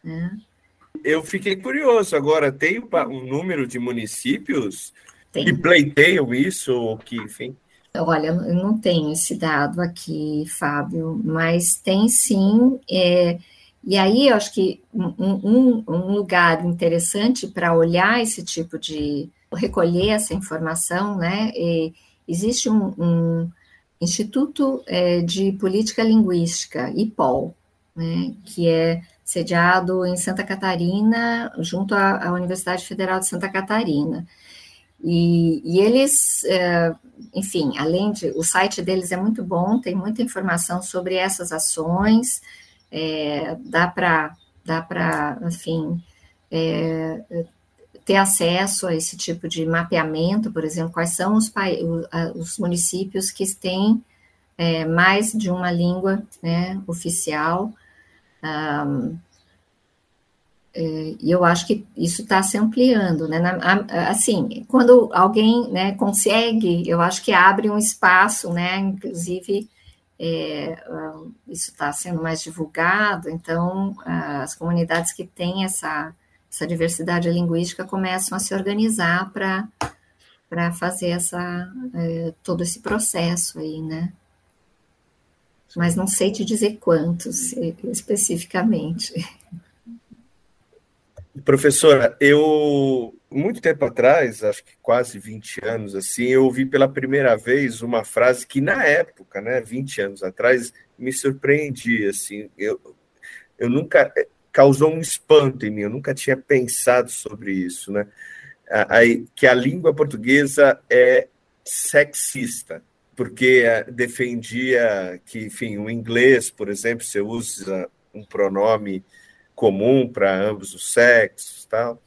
Né. Eu fiquei curioso agora, tem um número de municípios tem. que pleiteiam isso, que, enfim. Olha, eu não tenho esse dado aqui, Fábio, mas tem sim. É, e aí, eu acho que um, um, um lugar interessante para olhar esse tipo de. recolher essa informação, né? E existe um, um Instituto é, de Política Linguística, IPOL, né, que é sediado em Santa Catarina, junto à, à Universidade Federal de Santa Catarina. E, e eles, é, enfim, além de. O site deles é muito bom, tem muita informação sobre essas ações, é, dá para, dá enfim, é, ter acesso a esse tipo de mapeamento, por exemplo, quais são os, os municípios que têm é, mais de uma língua né, oficial. Um, é, e eu acho que isso está se ampliando, né? assim, quando alguém né, consegue, eu acho que abre um espaço, né? Inclusive, é, isso está sendo mais divulgado, então as comunidades que têm essa essa diversidade linguística começam a se organizar para para fazer essa é, todo esse processo aí, né? Mas não sei te dizer quantos especificamente. Professora, eu muito tempo atrás, acho que quase 20 anos assim, eu ouvi pela primeira vez uma frase que na época, né, 20 anos atrás, me surpreendia assim. Eu eu nunca causou um espanto em mim, eu nunca tinha pensado sobre isso, né? Aí, que a língua portuguesa é sexista, porque eh, defendia que, enfim, o inglês, por exemplo, você usa um pronome comum para ambos os sexos, tal,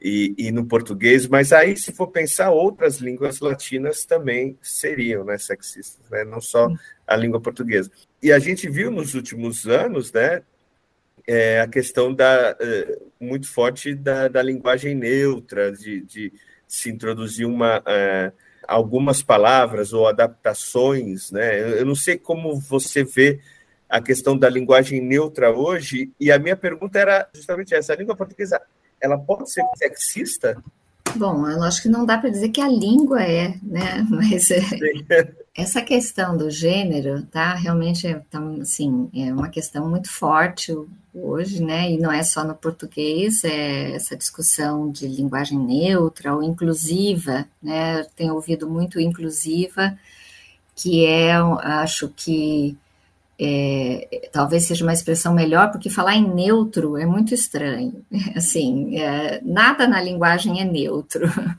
e, e, no português, mas aí, se for pensar, outras línguas latinas também seriam né, sexistas, né? não só a língua portuguesa. E a gente viu nos últimos anos, né, é a questão da, é, muito forte da, da linguagem neutra, de, de se introduzir uma, é, algumas palavras ou adaptações. Né? Eu, não sei como você vê a questão da linguagem neutra hoje, e a minha pergunta era justamente essa: a língua portuguesa ela pode ser sexista? Bom, eu acho que não dá para dizer que a língua é, né? Mas é, essa questão do gênero, tá? Realmente é, tá, assim, é uma questão muito forte hoje, né? E não é só no português, é essa discussão de linguagem neutra ou inclusiva, né? Eu tenho ouvido muito inclusiva, que é, acho que é, talvez seja uma expressão melhor, porque falar em neutro é muito estranho. Assim, é, nada na linguagem é neutro.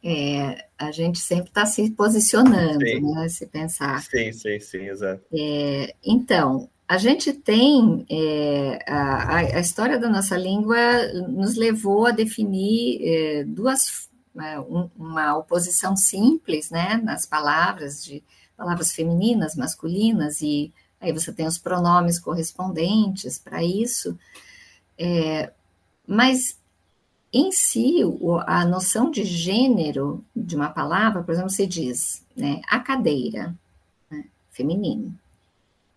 É, a gente sempre está se posicionando, sim. né? Se pensar. Sim, sim, sim, exato. É, então, a gente tem é, a, a, história da nossa língua nos levou a definir é, duas é, um, uma oposição simples, né? Nas palavras de palavras femininas, masculinas e aí você tem os pronomes correspondentes para isso, é, mas em si, a noção de gênero de uma palavra, por exemplo, você diz, né, a cadeira, né, feminino.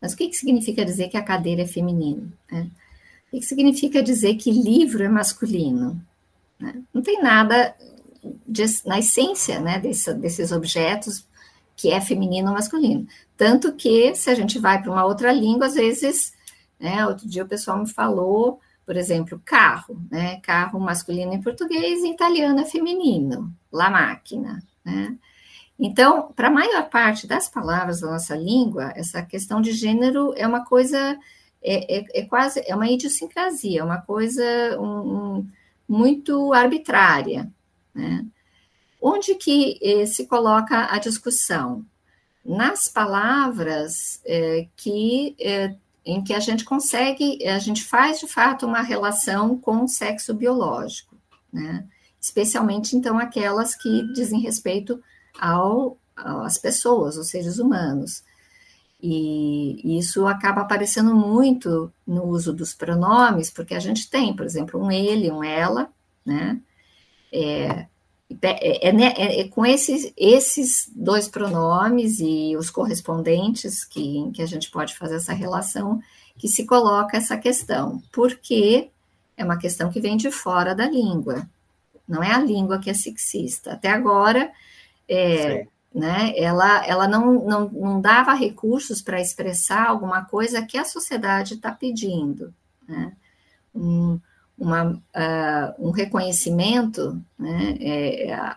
Mas o que, que significa dizer que a cadeira é feminino? Né? O que, que significa dizer que livro é masculino? Né? Não tem nada de, na essência né, desse, desses objetos que é feminino ou masculino. Tanto que, se a gente vai para uma outra língua, às vezes, né, outro dia o pessoal me falou, por exemplo, carro, né, carro masculino em português, em italiano é feminino, la máquina, né. Então, para a maior parte das palavras da nossa língua, essa questão de gênero é uma coisa, é, é, é quase, é uma idiosincrasia, é uma coisa um, um, muito arbitrária, né? Onde que eh, se coloca a discussão? Nas palavras eh, que eh, em que a gente consegue, a gente faz de fato uma relação com o sexo biológico, né? Especialmente então aquelas que dizem respeito ao, às pessoas, os seres humanos. E isso acaba aparecendo muito no uso dos pronomes, porque a gente tem, por exemplo, um ele, um ela, né? É, é, é, né, é, é, com esses, esses dois pronomes e os correspondentes que, que a gente pode fazer essa relação que se coloca essa questão, porque é uma questão que vem de fora da língua, não é a língua que é sexista. Até agora, é, né, ela, ela não, não, não dava recursos para expressar alguma coisa que a sociedade está pedindo. Né? Um, uma, uh, um reconhecimento, né, é,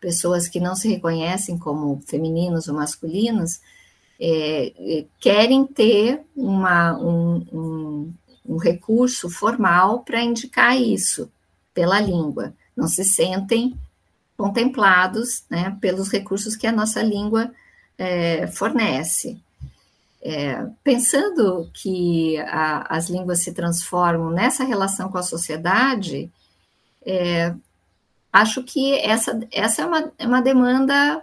pessoas que não se reconhecem como femininos ou masculinos, é, é, querem ter uma, um, um, um recurso formal para indicar isso pela língua, não se sentem contemplados né, pelos recursos que a nossa língua é, fornece. É, pensando que a, as línguas se transformam nessa relação com a sociedade, é, acho que essa, essa é, uma, é uma demanda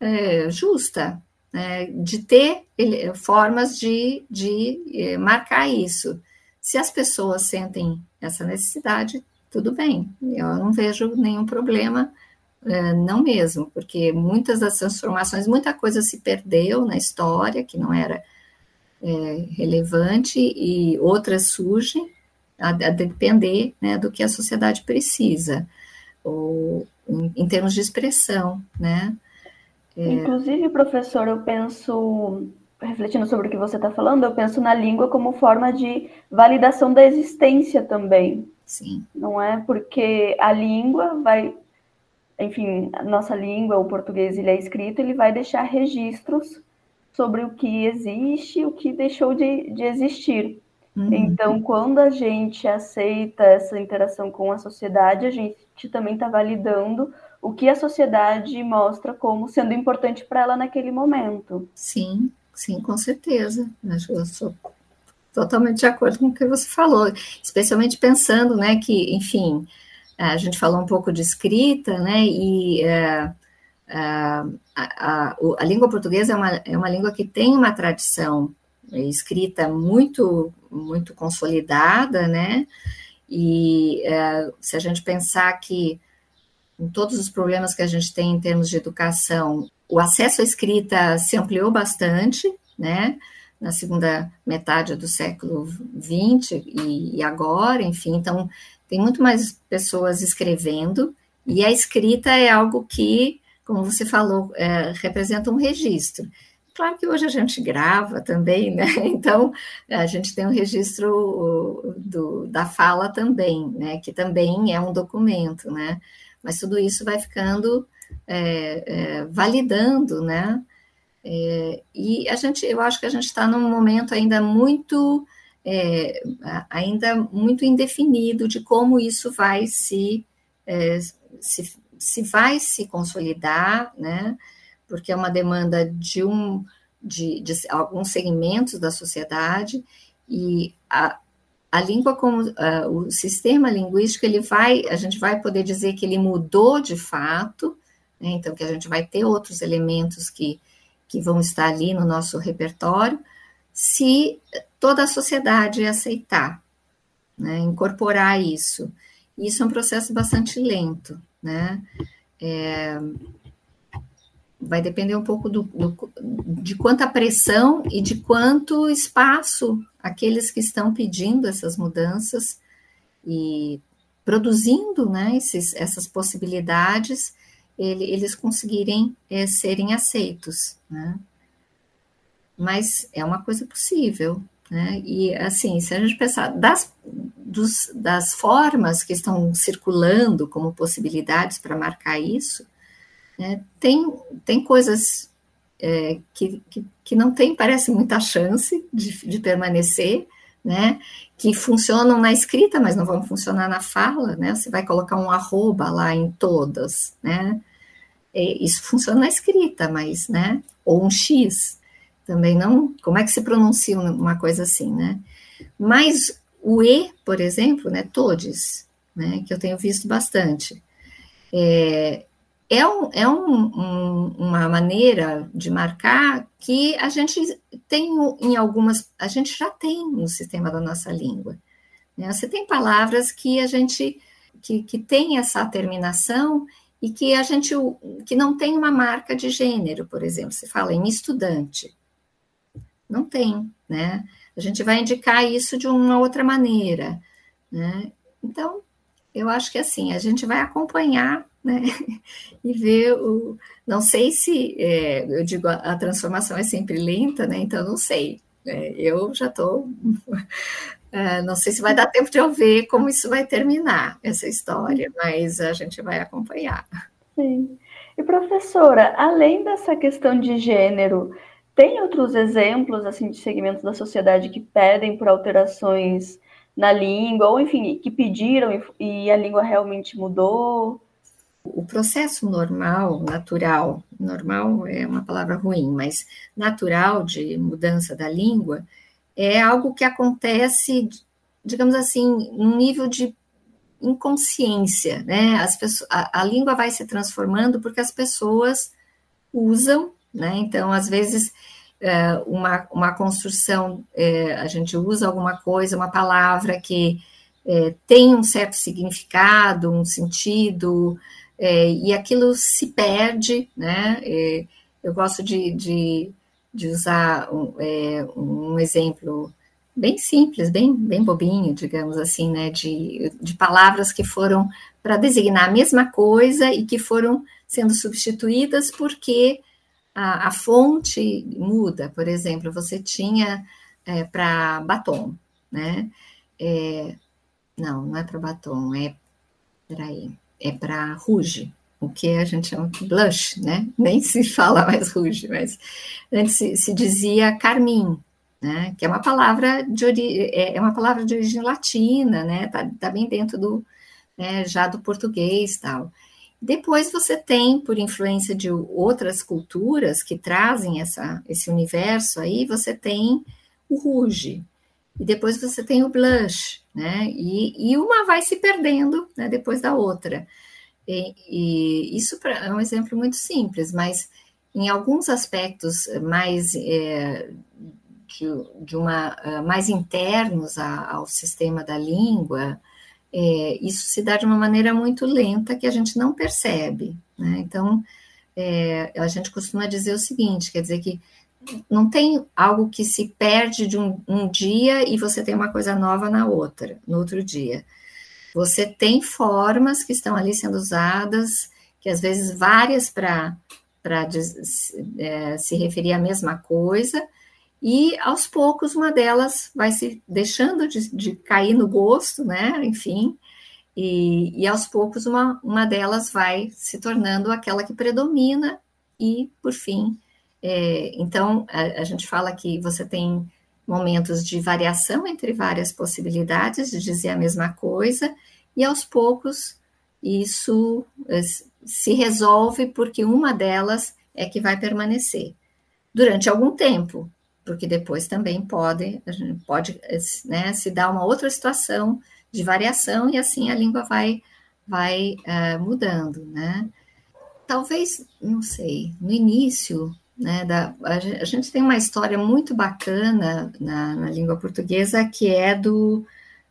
é, justa, né, de ter ele, formas de, de é, marcar isso. Se as pessoas sentem essa necessidade, tudo bem, eu não vejo nenhum problema, é, não mesmo, porque muitas das transformações, muita coisa se perdeu na história que não era é, relevante e outras surgem a, a depender né, do que a sociedade precisa, ou em, em termos de expressão, né? É... Inclusive, professor, eu penso, refletindo sobre o que você está falando, eu penso na língua como forma de validação da existência também. Sim. Não é porque a língua vai, enfim, a nossa língua, o português, ele é escrito, ele vai deixar registros sobre o que existe e o que deixou de, de existir. Uhum. Então, quando a gente aceita essa interação com a sociedade, a gente também está validando o que a sociedade mostra como sendo importante para ela naquele momento. Sim, sim, com certeza. Eu sou totalmente de acordo com o que você falou, especialmente pensando, né, que, enfim, a gente falou um pouco de escrita, né, e é, a, a, a, língua portuguesa é uma, é uma língua que tem uma tradição escrita muito, muito consolidada, né? E é, se a gente pensar que com todos os problemas que a gente tem em termos de educação, o acesso à escrita se ampliou bastante, né? Na segunda metade do século XX e, e agora, enfim, então tem muito mais pessoas escrevendo, e a escrita é algo que como você falou, é, representa um registro. Claro que hoje a gente grava também, né? Então a gente tem um registro do, da fala também, né? Que também é um documento, né? Mas tudo isso vai ficando é, é, validando, né? É, e a gente, eu acho que a gente está num momento ainda muito, é, ainda muito indefinido de como isso vai se, é, se se vai se consolidar, né? Porque é uma demanda de um de, de alguns segmentos da sociedade e a, a língua como uh, o sistema linguístico ele vai a gente vai poder dizer que ele mudou de fato né? então que a gente vai ter outros elementos que que vão estar ali no nosso repertório se toda a sociedade aceitar né? incorporar isso isso é um processo bastante lento né? É, vai depender um pouco do, do, de quanta pressão e de quanto espaço aqueles que estão pedindo essas mudanças e produzindo né, esses, essas possibilidades, ele, eles conseguirem é, serem aceitos, né? Mas é uma coisa possível, né? E assim, se a gente pensar das, dos, das formas que estão circulando como possibilidades para marcar isso, né, tem, tem coisas é, que, que, que, não tem, parece, muita chance de, de permanecer, né? Que funcionam na escrita, mas não vão funcionar na fala, né? Você vai colocar um arroba lá em todas, né? É, isso funciona na escrita, mas, né? Ou um X também não. Como é que se pronuncia uma coisa assim, né? Mas o E, por exemplo, né? Todes, né? Que eu tenho visto bastante. É, é, um, é um, um, uma maneira de marcar que a gente tem em algumas, a gente já tem no sistema da nossa língua. Né? Você tem palavras que a gente que, que tem essa terminação e que a gente que não tem uma marca de gênero, por exemplo, você fala em estudante. Não tem, né? A gente vai indicar isso de uma outra maneira, né? Então, eu acho que assim, a gente vai acompanhar, né? E ver o. Não sei se. É, eu digo, a, a, transformação é sempre lenta, né? Então, não sei. É, eu já estou. É, não sei se vai dar tempo de eu ver como isso vai terminar, essa história, mas a gente vai acompanhar. Sim. E, professora, além dessa questão de gênero, tem outros exemplos assim de segmentos da sociedade que pedem por alterações na língua, ou enfim, que pediram e, a língua realmente mudou? O processo normal, natural, normal é uma palavra ruim, mas natural de mudança da língua é algo que acontece, digamos assim, num nível de inconsciência, né? As pessoas, a, a língua vai se transformando porque as pessoas usam, né? Então, às vezes, é, uma, uma construção, é, a gente usa alguma coisa, uma palavra que é, tem um certo significado, um sentido, e aquilo se perde, né? eu gosto de, de, de usar um, um, exemplo bem simples, bem, bem bobinho, digamos assim, né? De, de palavras que foram para designar a mesma coisa e que foram sendo substituídas porque a, a fonte muda. Por exemplo, você tinha é, para batom, né? É, não, não é para batom, é. Peraí, é para rouge, o que a gente chama de blush, né? Nem se fala mais rouge, mas antes se, se dizia carmim, né? Que é uma palavra de é, é uma palavra de origem latina, né? Tá, tá bem dentro do né, já do português tal. Depois você tem, por influência de outras culturas que trazem essa, esse universo aí, você tem o rouge. E depois você tem o blush, né? E, e uma vai se perdendo né, depois da outra. E, e isso pra, é um exemplo muito simples, mas em alguns aspectos mais é, de, de, uma uh, mais internos a, ao sistema da língua, é, isso se dá de uma maneira muito lenta que a gente não percebe. Né? Então, é, a gente costuma dizer o seguinte: quer dizer que não tem algo que se perde de um, um, dia e você tem uma coisa nova na outra, no outro dia. Você tem formas que estão ali sendo usadas, que às vezes várias para é, se referir à mesma coisa, e aos poucos uma delas vai se deixando de, de cair no gosto, né? Enfim, e, e, aos poucos uma, uma delas vai se tornando aquela que predomina, e por fim, é, então a, a, gente fala que você tem momentos de variação entre várias possibilidades de dizer a mesma coisa, e aos poucos isso é, se resolve porque uma delas é que vai permanecer durante algum tempo, porque depois também pode, pode né, se dar uma outra situação de variação e assim a língua vai, vai uh, mudando, né? Talvez, não sei, no início, né, da, a, gente tem uma história muito bacana na, na língua portuguesa que é do,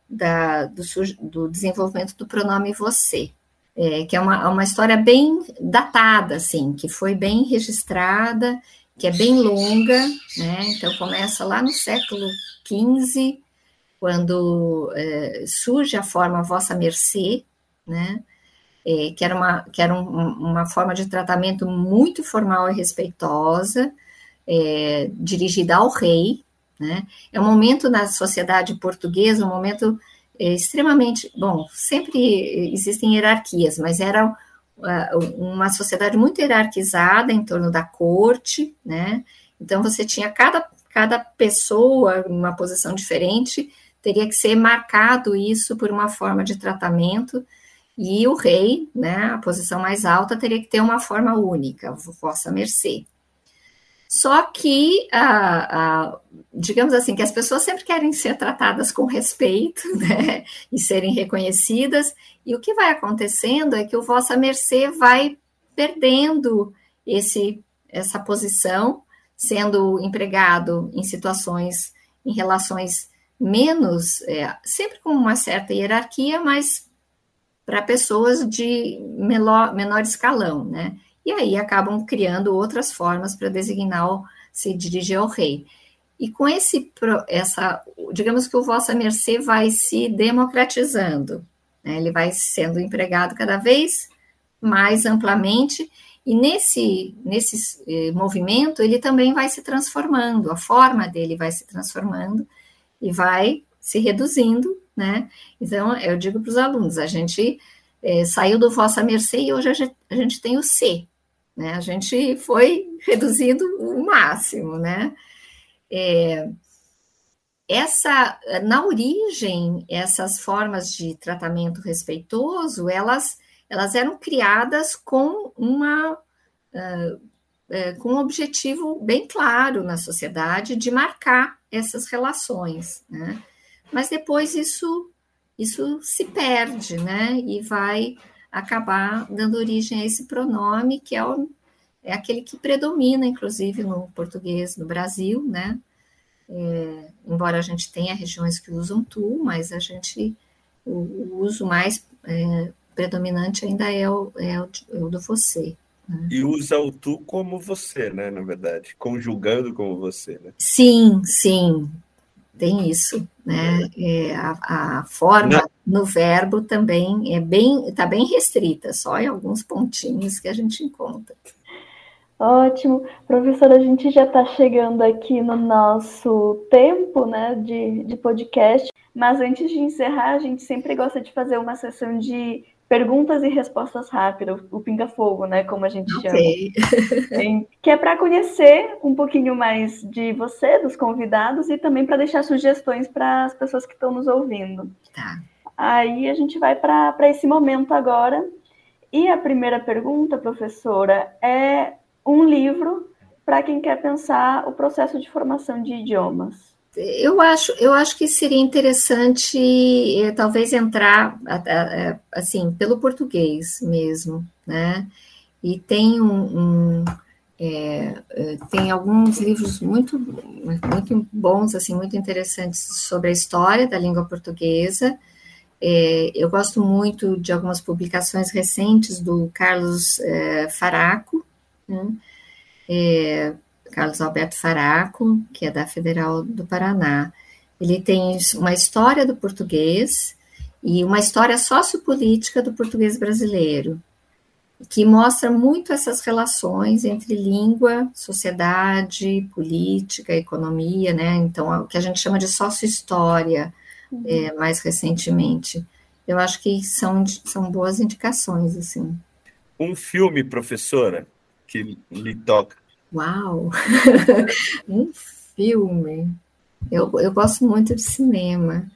da, do, do desenvolvimento do pronome você, é, que é uma, uma história bem datada, assim, que foi bem registrada que é bem longa, né? Então começa lá no século XV, quando é, surge a forma vossa mercê, né? é, que era, uma, que era um, uma forma de tratamento muito formal e respeitosa, é, dirigida ao rei. Né? É um momento na sociedade portuguesa, um momento extremamente. Bom, sempre existem hierarquias, mas era uma sociedade muito hierarquizada em torno da corte, né? Então você tinha cada, cada pessoa uma posição diferente, teria que ser marcado isso por uma forma de tratamento, e o rei, né, a posição mais alta, teria que ter uma forma única, vossa mercê. Só que, digamos assim, que as pessoas sempre querem ser tratadas com respeito, né, e serem reconhecidas, e o que vai acontecendo é que o Vossa Mercê vai perdendo esse, essa posição, sendo empregado em situações, em relações menos, é, sempre com uma certa hierarquia, mas para pessoas de menor, menor escalão, né? E aí acabam criando outras formas para designar, se dirigir ao rei. E com esse, essa, digamos que o vossa mercê vai se democratizando, né? ele vai sendo empregado cada vez mais amplamente, e nesse, nesse eh, movimento ele também vai se transformando, a forma dele vai se transformando e vai se reduzindo, né? Então, eu digo para os alunos, a gente eh, saiu do vossa mercê e hoje a gente, a gente tem o C, né? A gente foi reduzindo o máximo, né? É, essa, na origem, essas formas de tratamento respeitoso, elas, elas eram criadas com uma uh, com um objetivo bem claro na sociedade de marcar essas relações, né? Mas depois isso isso se perde, né? E vai acabar dando origem a esse pronome que é, o, é aquele que predomina, inclusive, no português no Brasil, né? É, embora a gente tenha regiões que usam tu, mas a gente o, o uso mais é, predominante ainda é o, é o, é o do você. Né? E usa o tu como você, né? Na verdade, conjugando como você, né? Sim, sim tem isso, né? É, a, a, forma Não. no verbo também é bem, está bem restrita, só em alguns pontinhos que a gente encontra. Ótimo, professora, a gente já está chegando aqui no nosso tempo, né, de, de podcast. Mas antes de encerrar, a gente sempre gosta de fazer uma sessão de perguntas e respostas rápidas, o pinga-fogo, né, como a gente okay. chama. que é para conhecer um pouquinho mais de você, dos convidados, e também para deixar sugestões para as pessoas que estão nos ouvindo. Tá. Aí a gente vai para esse momento agora. E a primeira pergunta, professora, é um livro para quem quer pensar o processo de formação de idiomas. Eu acho, eu acho que seria interessante eh, talvez entrar assim pelo português mesmo, né? E tem um, um é, tem alguns livros muito muito bons assim, muito interessantes sobre a história da língua portuguesa. É, eu gosto muito de algumas publicações recentes do Carlos é, Faraco, né? Carlos Alberto Faraco, que é da Federal do Paraná. Ele tem uma história do português e uma história sociopolítica do português brasileiro, que mostra muito essas relações entre língua, sociedade, política, economia, né? Então, o que a gente chama de sócio-história, uhum. é, mais recentemente. Eu acho que são, são boas indicações, assim. Um filme, professora, que lhe toca Uau! um filme. Eu, eu gosto muito de cinema.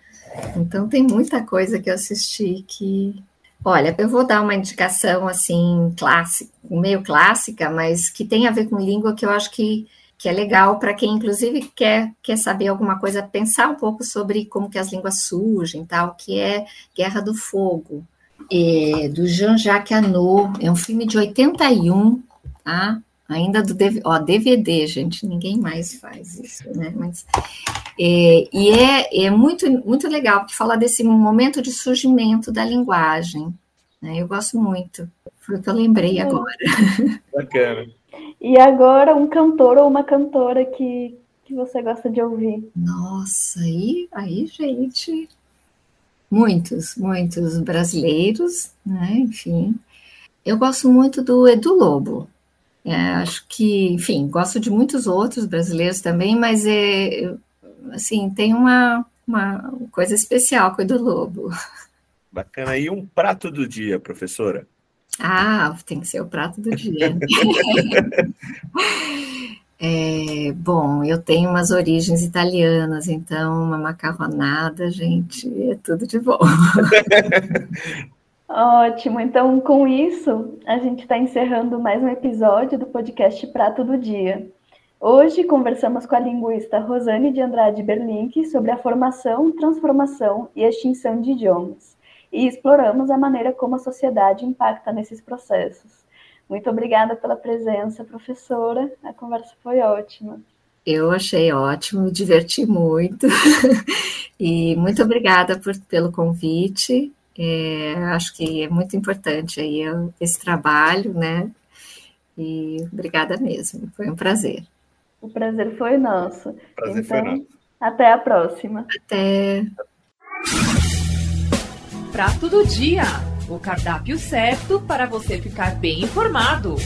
Então tem muita coisa que eu assisti que. Olha, eu vou dar uma indicação assim, clássica, meio clássica, mas que tem a ver com língua que eu acho que, que é legal para quem, inclusive, quer, quer saber alguma coisa, pensar um pouco sobre como que as línguas surgem, tal, que é Guerra do Fogo, é, do Jean-Jacques Annaud. É um filme de 81, tá? Ainda do DVD, ó, DVD, gente, ninguém mais faz isso, né? Mas, é, e é, é muito, muito legal, porque fala desse momento de surgimento da linguagem. Né? Eu gosto muito, foi o que eu lembrei agora. Bacana. E agora, um cantor ou uma cantora que, que você gosta de ouvir? Nossa, aí, aí, gente, muitos, muitos brasileiros, né? Enfim, eu gosto muito do Edu Lobo. É, acho que, enfim, gosto de muitos outros brasileiros também, mas é, assim, tem uma, uma coisa especial com o Edu Lobo. Bacana. E um prato do dia, professora? Ah, tem que ser o prato do dia. é, bom, eu tenho umas origens italianas, então uma macarronada, gente, é tudo de bom. Ótimo, então com isso a gente está encerrando mais um episódio do podcast Prato do Dia. Hoje conversamos com a linguista Rosane de Andrade Berlink sobre a formação, transformação e extinção de idiomas e exploramos a maneira como a sociedade impacta nesses processos. Muito obrigada pela presença, professora. A conversa foi ótima. Eu achei ótimo, diverti muito. e muito obrigada por, pelo convite. É, acho que é muito importante aí esse trabalho, né? E obrigada mesmo, foi um prazer. O prazer foi nosso. O prazer então, foi nosso. Até a próxima. Até. Prato do Dia o cardápio certo para você ficar bem informado.